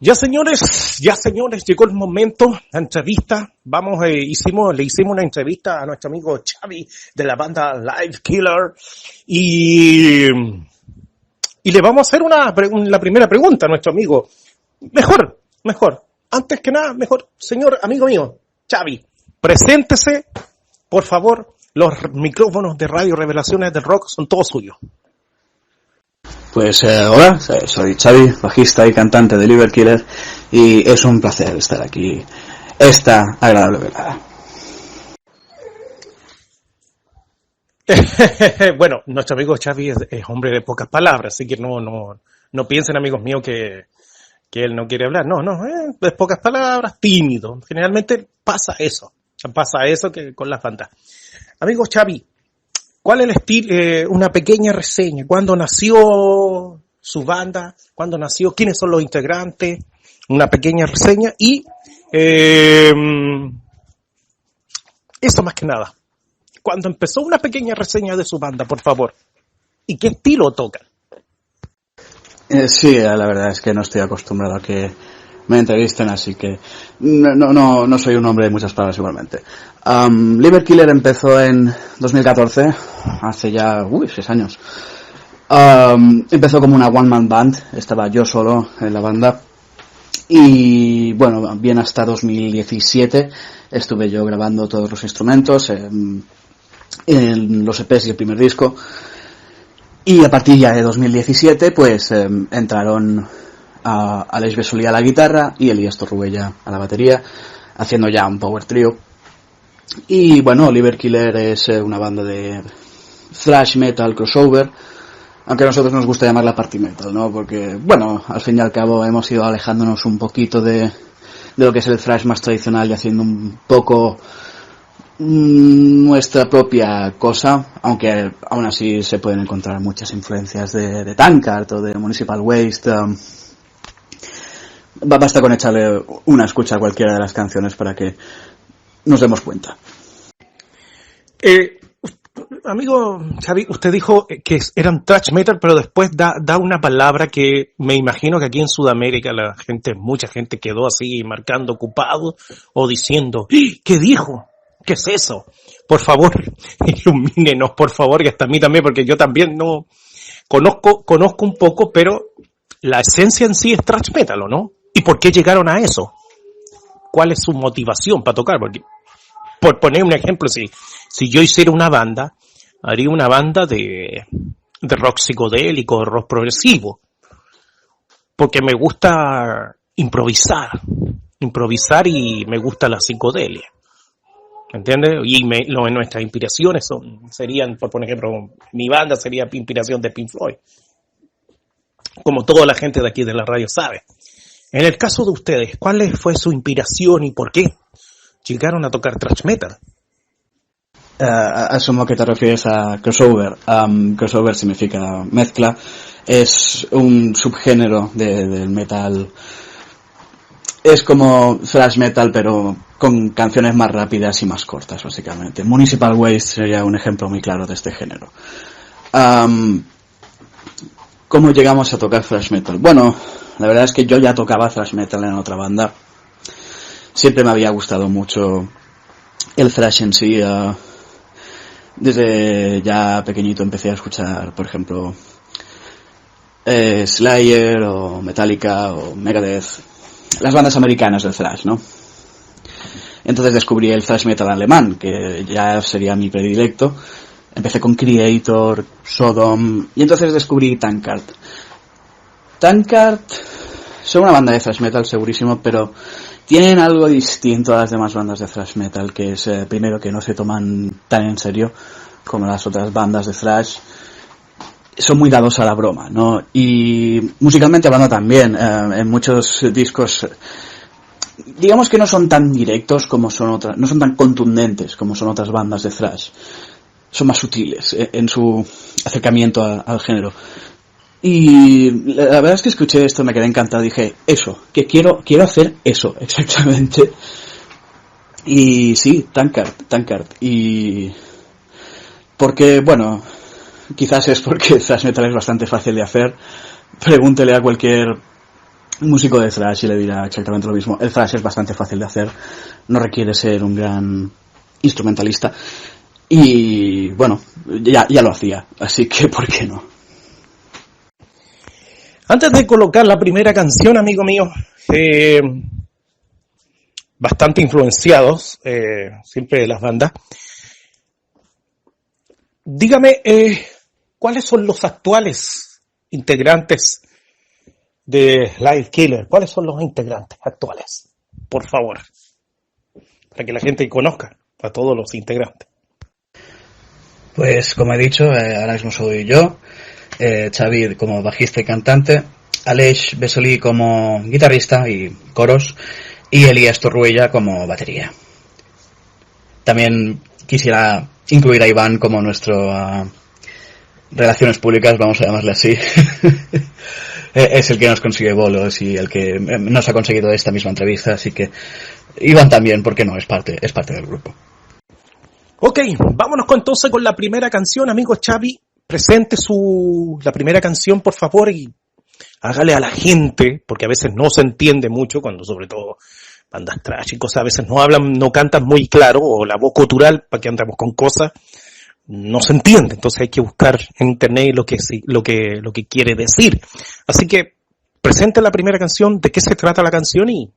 Ya señores, ya señores, llegó el momento, la entrevista. Vamos, eh, hicimos, le hicimos una entrevista a nuestro amigo Xavi de la banda Live Killer y, y le vamos a hacer una, la primera pregunta a nuestro amigo. Mejor, mejor, antes que nada, mejor, señor amigo mío, Xavi, preséntese, por favor, los micrófonos de Radio Revelaciones del Rock son todos suyos. Pues eh, hola, soy Xavi, bajista y cantante de Liver Killer y es un placer estar aquí esta agradable velada. bueno, nuestro amigo Xavi es, hombre de pocas palabras, así que no, no, no piensen amigos míos que, que él no quiere hablar. No, no, eh, es pocas palabras, tímido. Generalmente pasa eso, pasa eso que con las bandas. Amigo Xavi, ¿Cuál es el estilo? Eh, una pequeña reseña. ¿Cuándo nació su banda? ¿Cuándo nació? ¿Quiénes son los integrantes? Una pequeña reseña y eh, eso más que nada. Cuando empezó una pequeña reseña de su banda, por favor. ¿Y qué estilo tocan? Eh, sí, la verdad es que no estoy acostumbrado a que me entrevisten, así que no, no, no soy un hombre de muchas palabras igualmente. Um, Liver Killer empezó en 2014, hace ya, uy, seis años. Empezó como una one man band, estaba yo solo en la banda. Y bueno, bien hasta 2017 estuve yo grabando todos los instrumentos en, en los EPs y el primer disco. Y a partir ya de 2017 pues em, entraron a Alex Besolí a la guitarra y Elías Torruella a la batería, haciendo ya un power trio. Y bueno, Oliver Killer es eh, una banda de thrash metal crossover, aunque a nosotros nos gusta llamarla party metal, ¿no? Porque, bueno, al fin y al cabo hemos ido alejándonos un poquito de, de lo que es el thrash más tradicional y haciendo un poco mm, nuestra propia cosa, aunque aún así se pueden encontrar muchas influencias de, de Tankard o de Municipal Waste. Um, basta con echarle una escucha a cualquiera de las canciones para que nos demos cuenta. Eh, amigo Xavi, usted dijo que eran trash metal, pero después da, da una palabra que me imagino que aquí en Sudamérica la gente, mucha gente quedó así marcando ocupado o diciendo, ¡Ah! ¿qué dijo? ¿Qué es eso? Por favor, ilumínenos, por favor, y hasta a mí también, porque yo también no conozco, conozco un poco, pero la esencia en sí es trash metal, ¿o no? ¿Y por qué llegaron a eso? ¿Cuál es su motivación para tocar? Porque, por poner un ejemplo, si, si yo hiciera una banda, haría una banda de, de rock psicodélico, de rock progresivo. Porque me gusta improvisar. Improvisar y me gusta la psicodelia. ¿Entiendes? Y me, lo, nuestras inspiraciones son, serían, por ejemplo, mi banda sería inspiración de Pink Floyd. Como toda la gente de aquí de la radio sabe. En el caso de ustedes, ¿cuál fue su inspiración y por qué llegaron a tocar thrash metal? Uh, asumo que te refieres a crossover. Crossover significa mezcla. Es un subgénero del metal. Es como thrash metal, pero con canciones más rápidas y más cortas, básicamente. Municipal Waste sería un ejemplo muy claro de este género. ¿Cómo llegamos a tocar thrash metal? Bueno, la verdad es que yo ya tocaba thrash metal en otra banda. Siempre me había gustado mucho el thrash en sí. Uh, desde ya pequeñito empecé a escuchar, por ejemplo, eh, Slayer o Metallica o Megadeth. Las bandas americanas del thrash, ¿no? Entonces descubrí el thrash metal alemán, que ya sería mi predilecto. Empecé con Creator, Sodom, y entonces descubrí Tankard. Tankard son una banda de thrash metal segurísimo, pero tienen algo distinto a las demás bandas de thrash metal, que es eh, primero que no se toman tan en serio como las otras bandas de thrash. Son muy dados a la broma, ¿no? Y musicalmente hablando también, eh, en muchos discos digamos que no son tan directos como son otras, no son tan contundentes como son otras bandas de thrash. Son más sutiles eh, en su acercamiento al género. Y la verdad es que escuché esto, me quedé encantado, dije, eso, que quiero, quiero hacer eso, exactamente. Y sí, Tankard, Tankard. Y porque, bueno, quizás es porque thrash metal es bastante fácil de hacer. Pregúntele a cualquier músico de thrash y le dirá exactamente lo mismo. El thrash es bastante fácil de hacer, no requiere ser un gran instrumentalista. Y bueno, ya, ya lo hacía, así que ¿por qué no? Antes de colocar la primera canción, amigo mío, eh, bastante influenciados, eh, siempre de las bandas, dígame, eh, ¿cuáles son los actuales integrantes de Live Killer? ¿Cuáles son los integrantes actuales? Por favor, para que la gente conozca a todos los integrantes. Pues como he dicho, ahora mismo soy yo, eh, como bajista y cantante, Aleix Besolí como guitarrista y coros, y Elías Torruella como batería. También quisiera incluir a Iván como nuestro ah, relaciones públicas, vamos a llamarle así. E-, es el que nos consigue bolos y el que eh, nos ha conseguido esta misma entrevista, así que Iván también, porque no, es parte, es parte del grupo. Ok, vámonos entonces con la primera canción, amigo Xavi presente su, la primera canción, por favor, y hágale a la gente, porque a veces no se entiende mucho, cuando sobre todo bandas trash y cosas, a veces no hablan, no cantan muy claro, o la voz cultural, para que andamos con cosas, no se entiende. Entonces hay que buscar en internet lo que, lo que, lo que quiere decir. Así que presente la primera canción, de qué se trata la canción y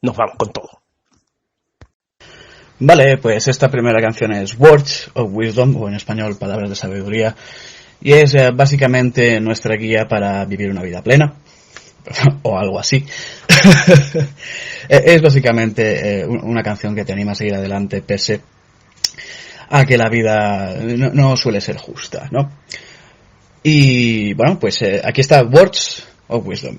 nos vamos con todo. Vale, pues esta primera canción es Words of Wisdom, o en español Palabras de Sabiduría, y es eh, básicamente nuestra guía para vivir una vida plena, o algo así. Eh, es básicamente eh, una canción que te anima a seguir adelante pese a que la vida no, suele ser justa, ¿no? Y bueno, pues aquí está Words of Wisdom.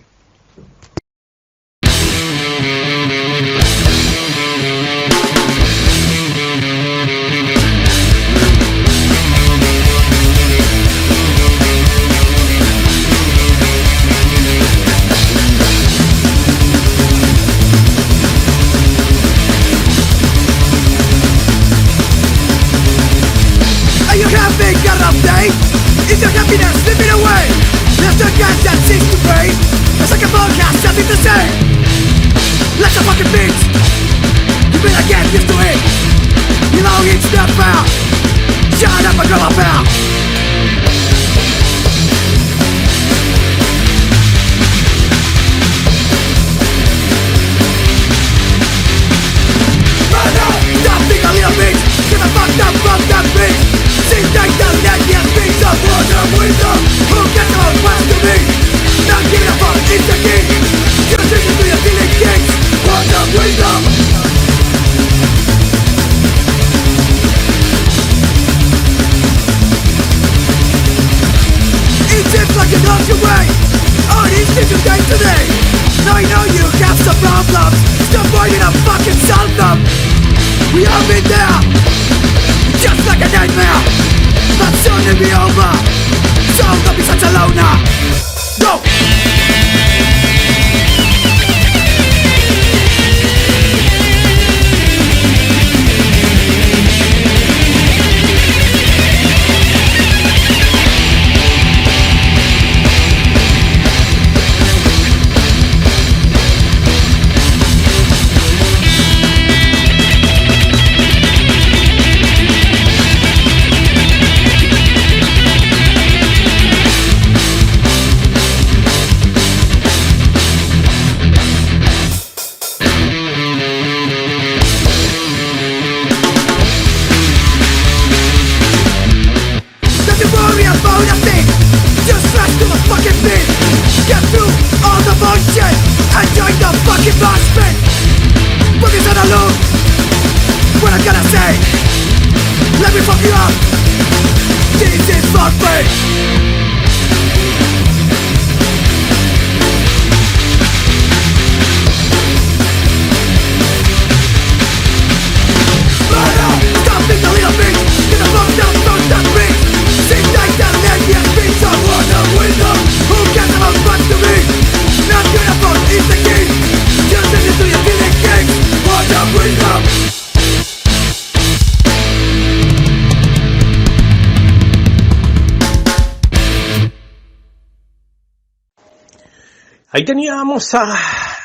Ahí teníamos a,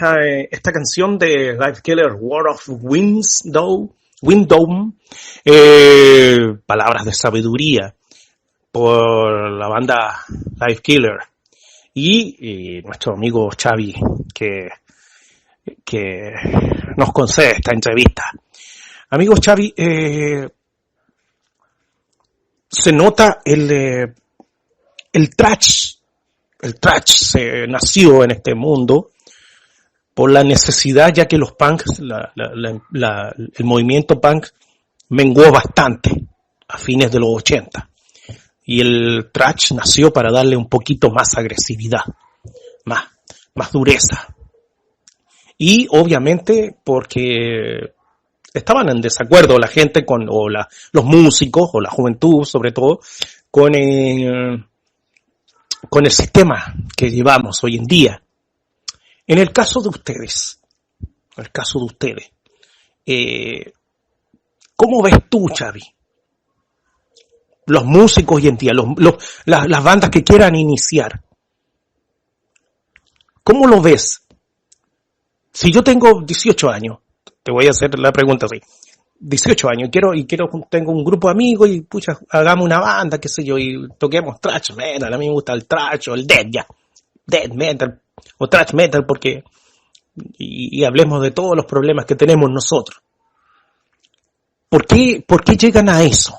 a, esta canción de Life Killer, War of Window, Window eh, palabras de sabiduría por la banda Life Killer y, y nuestro amigo Xavi que, que nos concede esta entrevista. Amigo Xavi, eh, se nota el, eh, el trash, el trash se nació en este mundo por la necesidad, ya que los punks, la, el movimiento punk menguó bastante a fines de los 80. Y el trash nació para darle un poquito más agresividad, más, más dureza. Y obviamente porque estaban en desacuerdo la gente con, o los músicos, o la juventud sobre todo, con, eh, con el sistema que llevamos hoy en día. En el caso de ustedes, en el caso de ustedes, eh, ¿cómo ves tú, Xavi? Los músicos hoy en día, los, los, las, las bandas que quieran iniciar. ¿Cómo lo ves? Si yo tengo 18 años, te voy a hacer la pregunta así. 18 años y quiero, y quiero, tengo un grupo de amigos y pucha, hagamos una banda, qué sé yo, y toquemos trash metal, a mí me gusta el trash o el death ya, death metal o trash metal porque, y, y hablemos de todos los problemas que tenemos nosotros. ¿Por qué, ¿Por qué llegan a eso?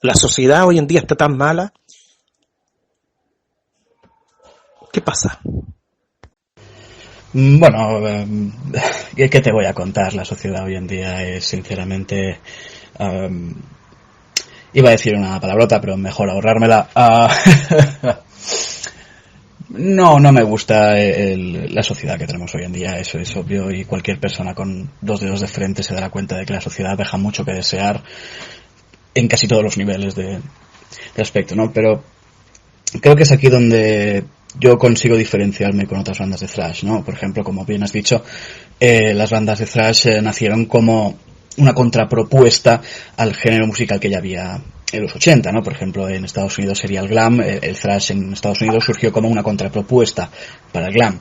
La sociedad hoy en día está tan mala. ¿Qué pasa? Bueno, ¿qué te voy a contar? La sociedad hoy en día es sinceramente... Iba a decir una palabrota, pero mejor ahorrármela. Uh, no, no me gusta el, la sociedad que tenemos hoy en día, eso es obvio, y cualquier persona con dos dedos de frente se dará cuenta de que la sociedad deja mucho que desear en casi todos los niveles de aspecto, ¿no? Pero creo que es aquí donde yo consigo diferenciarme con otras bandas de thrash, ¿no? Por ejemplo, como bien has dicho, eh, las bandas de thrash eh, nacieron como una contrapropuesta al género musical que ya había en los 80, ¿no? Por ejemplo, en Estados Unidos sería el glam, el, el thrash en Estados Unidos surgió como una contrapropuesta para el glam.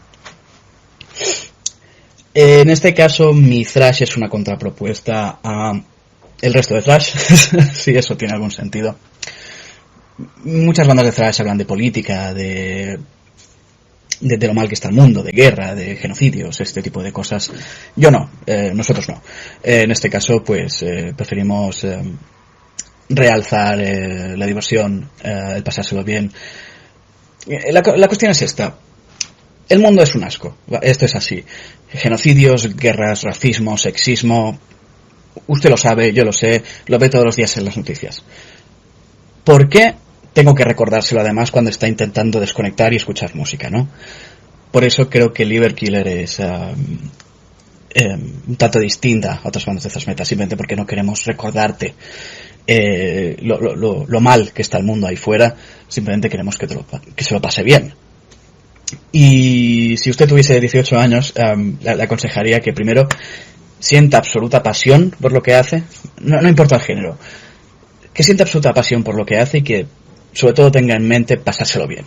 En este caso, mi thrash es una contrapropuesta a el resto de thrash, si eso tiene algún sentido. Muchas bandas de thrash hablan de política, de de, lo mal que está el mundo, de guerra, de genocidios, este tipo de cosas. Yo no, eh, nosotros no. Eh, en este caso, pues eh, preferimos realzar la diversión, el pasárselo bien. La, la, cuestión es esta. El mundo es un asco. Esto es así. Genocidios, guerras, racismo, sexismo. Usted lo sabe, yo lo sé, lo ve todos los días en las noticias. ¿Por qué tengo que recordárselo además cuando está intentando desconectar y escuchar música, ¿no? Por eso creo que Liver Killer es um, um, un tanto distinta a otras bandas de thrash metal, simplemente porque no queremos recordarte eh, lo, mal que está el mundo ahí fuera, simplemente queremos que, te lo, que se lo pase bien. Y si usted tuviese 18 años, um, le, aconsejaría que primero sienta absoluta pasión por lo que hace, no importa el género, que sienta absoluta pasión por lo que hace y que sobre todo tenga en mente pasárselo bien.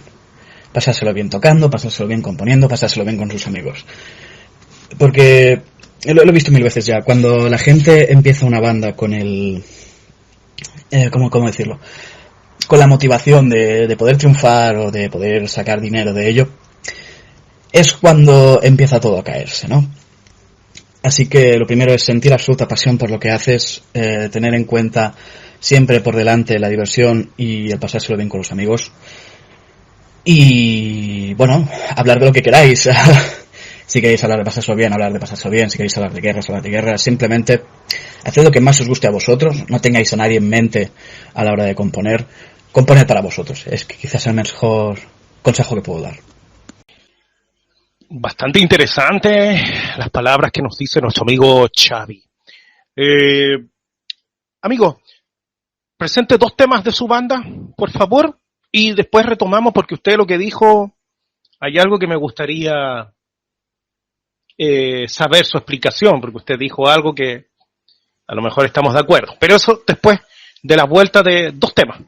Pasárselo bien tocando, pasárselo bien componiendo, pasárselo bien con sus amigos. Porque lo, lo he visto mil veces ya. Cuando la gente empieza una banda con el... Eh, ¿cómo, ¿Cómo decirlo? Con la motivación de, de poder triunfar o de poder sacar dinero de ello, es cuando empieza todo a caerse, ¿no? Así que lo primero es sentir absoluta pasión por lo que haces, eh, tener en cuenta siempre por delante la diversión y el pasárselo bien con los amigos. Y bueno, hablar de lo que queráis. si queréis hablar de pasárselo bien, hablar de pasárselo bien. Si queréis hablar de guerras, hablar de guerras. Simplemente haced lo que más os guste a vosotros. No tengáis a nadie en mente a la hora de componer. Componed para vosotros. Es que quizás el mejor consejo que puedo dar. Bastante interesante las palabras que nos dice nuestro amigo Xavi. Eh, amigo, presente dos temas de su banda, por favor, y después retomamos porque usted lo que dijo, hay algo que me gustaría eh, saber su explicación, porque usted dijo algo que a lo mejor estamos de acuerdo, pero eso después de la vuelta de dos temas,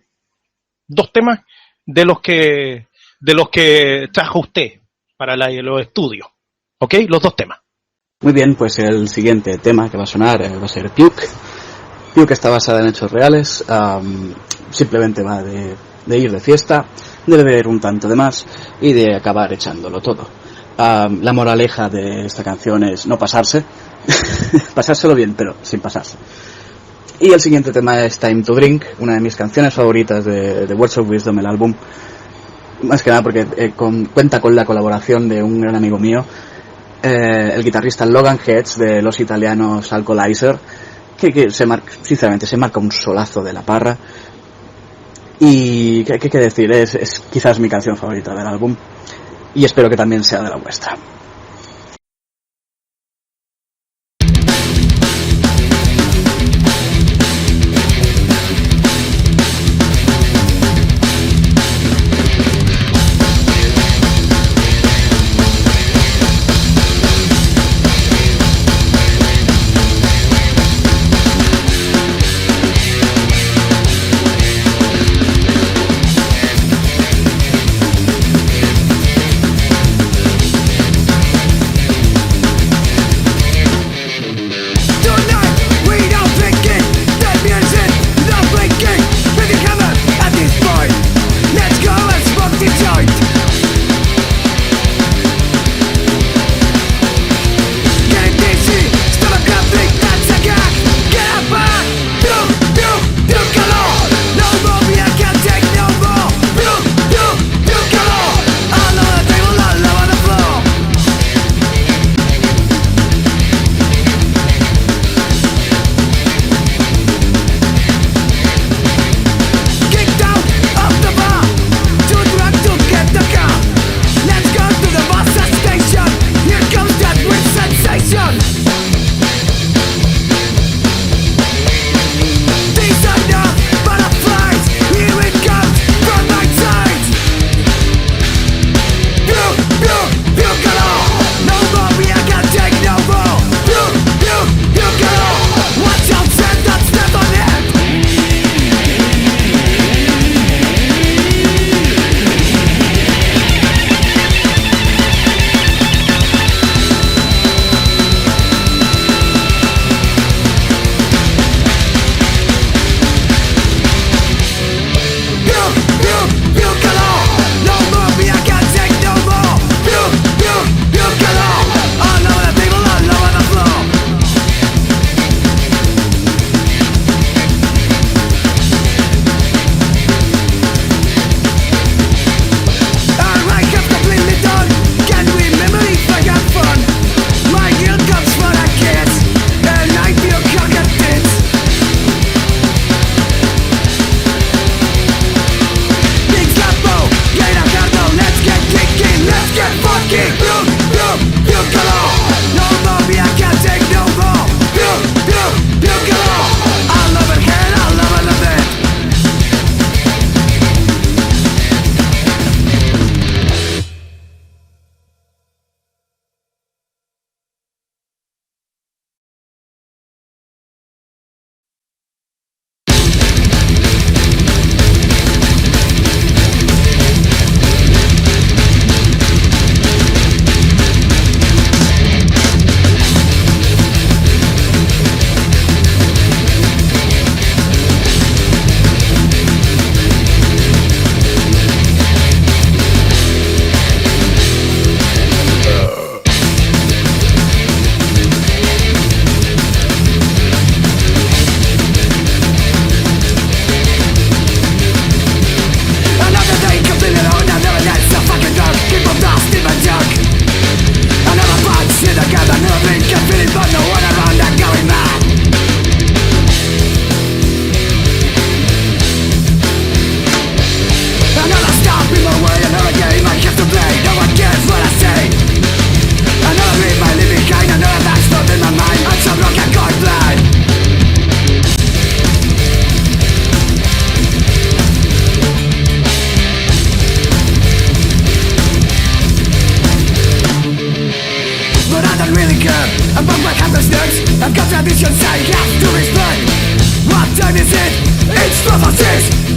dos temas de los que de los que trajo usted para la, los estudios. ¿Ok? Los dos temas. Muy bien, pues el siguiente tema que va a sonar eh, va a ser Puke. Puke está basada en hechos reales, simplemente va de, ir de fiesta, de beber un tanto de más y de acabar echándolo todo. la moraleja de esta canción es no pasarse, pasárselo bien, pero sin pasarse. Y el siguiente tema es Time to Drink, una de mis canciones favoritas de, de Words of Wisdom, el álbum. Más que nada porque eh, cuenta con la colaboración de un gran amigo mío, eh, el guitarrista Logan Heads de los italianos Alcoholizer, que, se marca, sinceramente se marca un solazo de la parra. Y qué que decir, es, es quizás mi canción favorita del álbum. Y espero que también sea de la vuestra.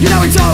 You know it's all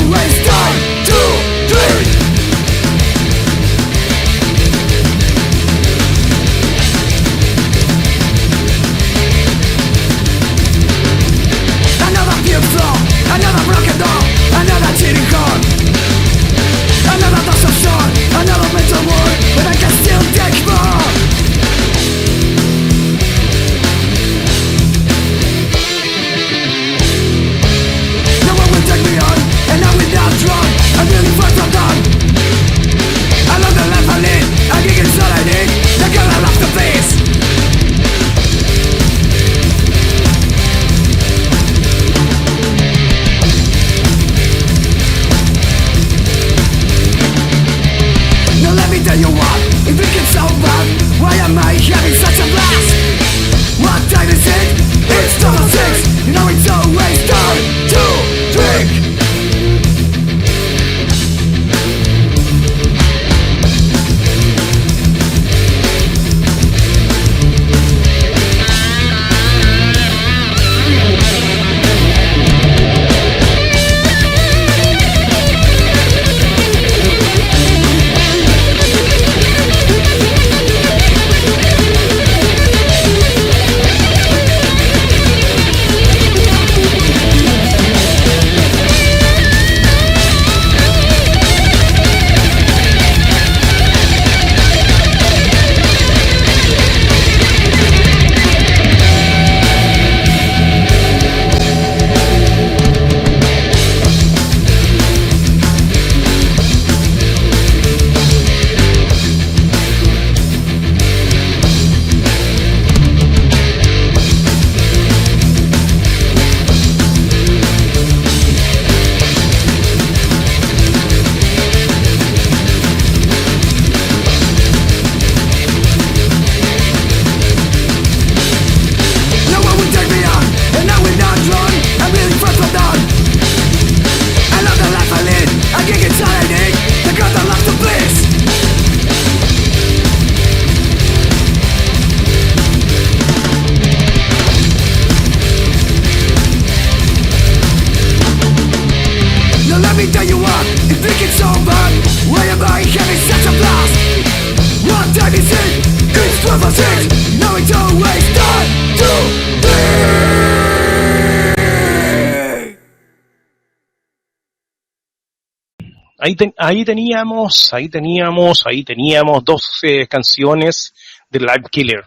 ahí, teníamos, ahí teníamos, ahí teníamos dos canciones de Live Killer.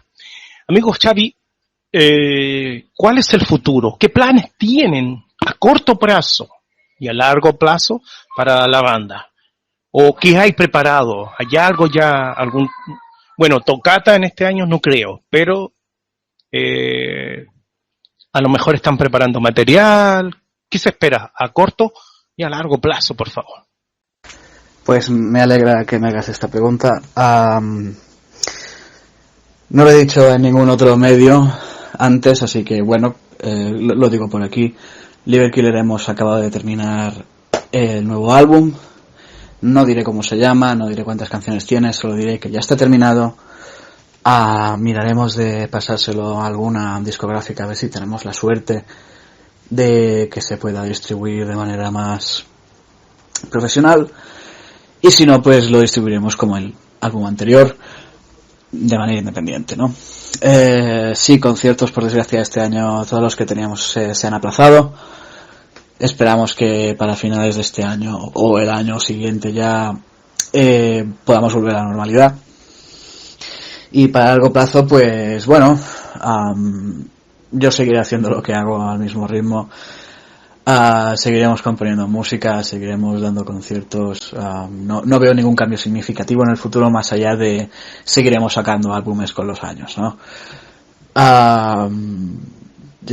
Amigos Xavi, eh, ¿cuál es el futuro? ¿Qué planes tienen a corto plazo y a largo plazo para la banda? ¿O qué hay preparado? ¿Hay algo ya, algún... Bueno, tocata en este año no creo, pero eh, a lo mejor están preparando material. ¿Qué se espera a corto y a largo plazo, por favor? Pues me alegra que me hagas esta pregunta. no lo he dicho en ningún otro medio antes, así que bueno, eh, lo, digo por aquí. Liver Killer hemos acabado de terminar el nuevo álbum. No diré cómo se llama, no diré cuántas canciones tiene, solo diré que ya está terminado. Ah, miraremos de pasárselo a alguna discográfica a ver si tenemos la suerte de que se pueda distribuir de manera más profesional. Y si no, pues lo distribuiremos como el álbum anterior, de manera independiente, ¿no? Eh, sí, conciertos, por desgracia, este año todos los que teníamos se, han aplazado. Esperamos que para finales de este año o el año siguiente ya eh, podamos volver a la normalidad. Y para largo plazo, pues bueno, yo seguiré haciendo lo que hago al mismo ritmo Uh, seguiremos componiendo música, seguiremos dando conciertos. Uh, no, no, veo ningún cambio significativo en el futuro más allá de seguiremos sacando álbumes con los años, ¿no? Uh,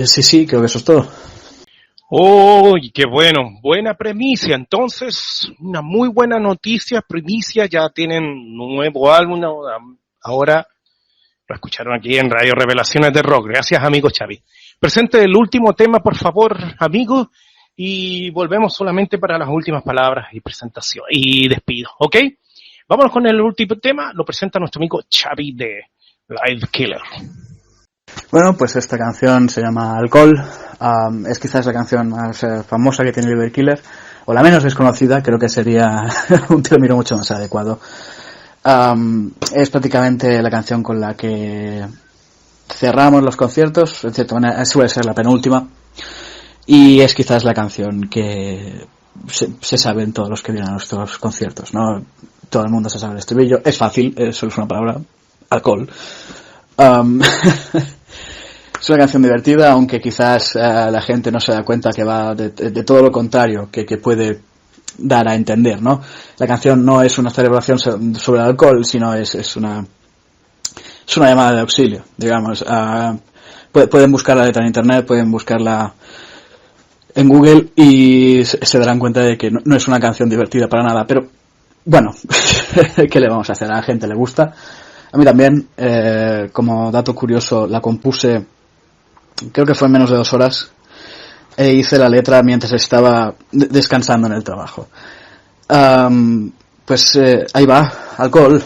sí, sí, creo que eso es todo. ¡Oh, qué bueno! Buena premisa. Entonces, una muy buena noticia, primicia, ya tienen nuevo álbum. Ahora lo escucharon aquí en Radio Revelaciones de Rock. Gracias, amigo Xavi. Presente el último tema, por favor, amigo, y volvemos solamente para las últimas palabras y presentación y despido, ¿ok? Vámonos con el último tema, lo presenta nuestro amigo Xavi de Live Killer. Bueno, pues esta canción se llama Alcohol, es quizás la canción más eh, famosa que tiene Live Killer, o la menos desconocida, creo que sería un término mucho más adecuado. es prácticamente la canción con la que cerramos los conciertos, en cierta manera suele ser la penúltima, y es quizás la canción que se, sabe en todos los que vienen a nuestros conciertos, ¿no? Todo el mundo se sabe el estribillo, es fácil, solo es una palabra, alcohol. Um, es una canción divertida, aunque quizás eh, la gente no se da cuenta que va de, todo lo contrario que, que, puede dar a entender, ¿no? La canción no es una celebración sobre el alcohol, sino es, es una es una llamada de auxilio, digamos. Uh, pueden buscar la letra en internet, pueden buscarla en Google y se, darán cuenta de que no, es una canción divertida para nada, pero bueno, ¿qué le vamos a hacer? A la gente le gusta. A mí también, eh, como dato curioso, la compuse, creo que fue en menos de dos horas, e hice la letra mientras estaba descansando en el trabajo. pues eh, ahí va, alcohol.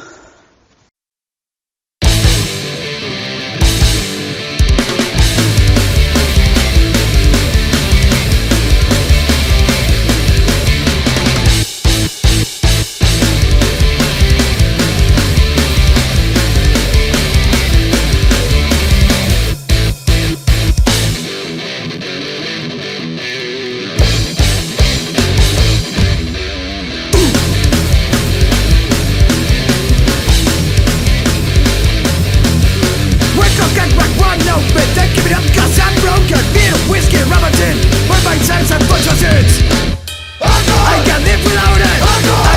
stupid Then give it up cause I'm broken. Beer, whiskey, Robertson Where my times and buttons I can't live without it.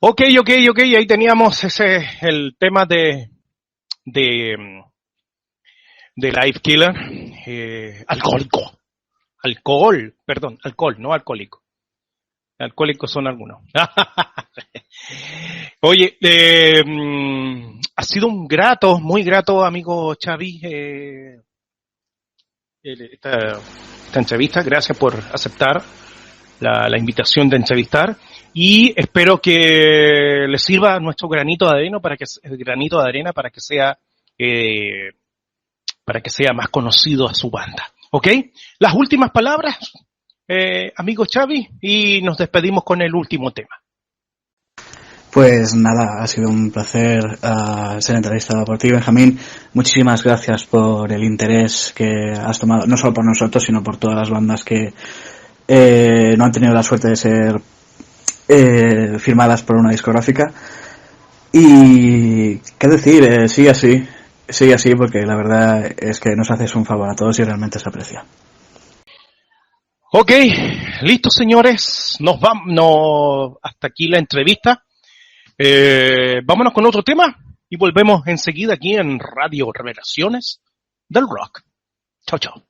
Ok, ok, ok, ahí teníamos ese, el tema de, de, de Life Killer, eh, alcohólico, alcohol, perdón, alcohol, no alcohólico. Alcohólicos son algunos. Oye, eh, mm, ha sido un grato, muy grato, amigo Xavi, eh, esta, esta entrevista. Gracias por aceptar la invitación de entrevistar y espero que le sirva nuestro granito de arena para que el granito de arena para que sea eh, para que sea más conocido a su banda. ¿Ok? Las últimas palabras, eh, amigo Xavi, y nos despedimos con el último tema. Pues nada, ha sido un placer uh, ser entrevistado por ti, Benjamín. Muchísimas gracias por el interés que has tomado, no solo por nosotros, sino por todas las bandas que eh, no han tenido la suerte de ser eh, firmadas por una discográfica. Y qué decir, eh, sigue así, sigue así porque la verdad es que nos haces un favor a todos y realmente se aprecia. Ok, listo señores, nos vamos, no, hasta aquí la entrevista. Eh, vámonos con otro tema y volvemos enseguida aquí en Radio Revelaciones del Rock. Chao, chao.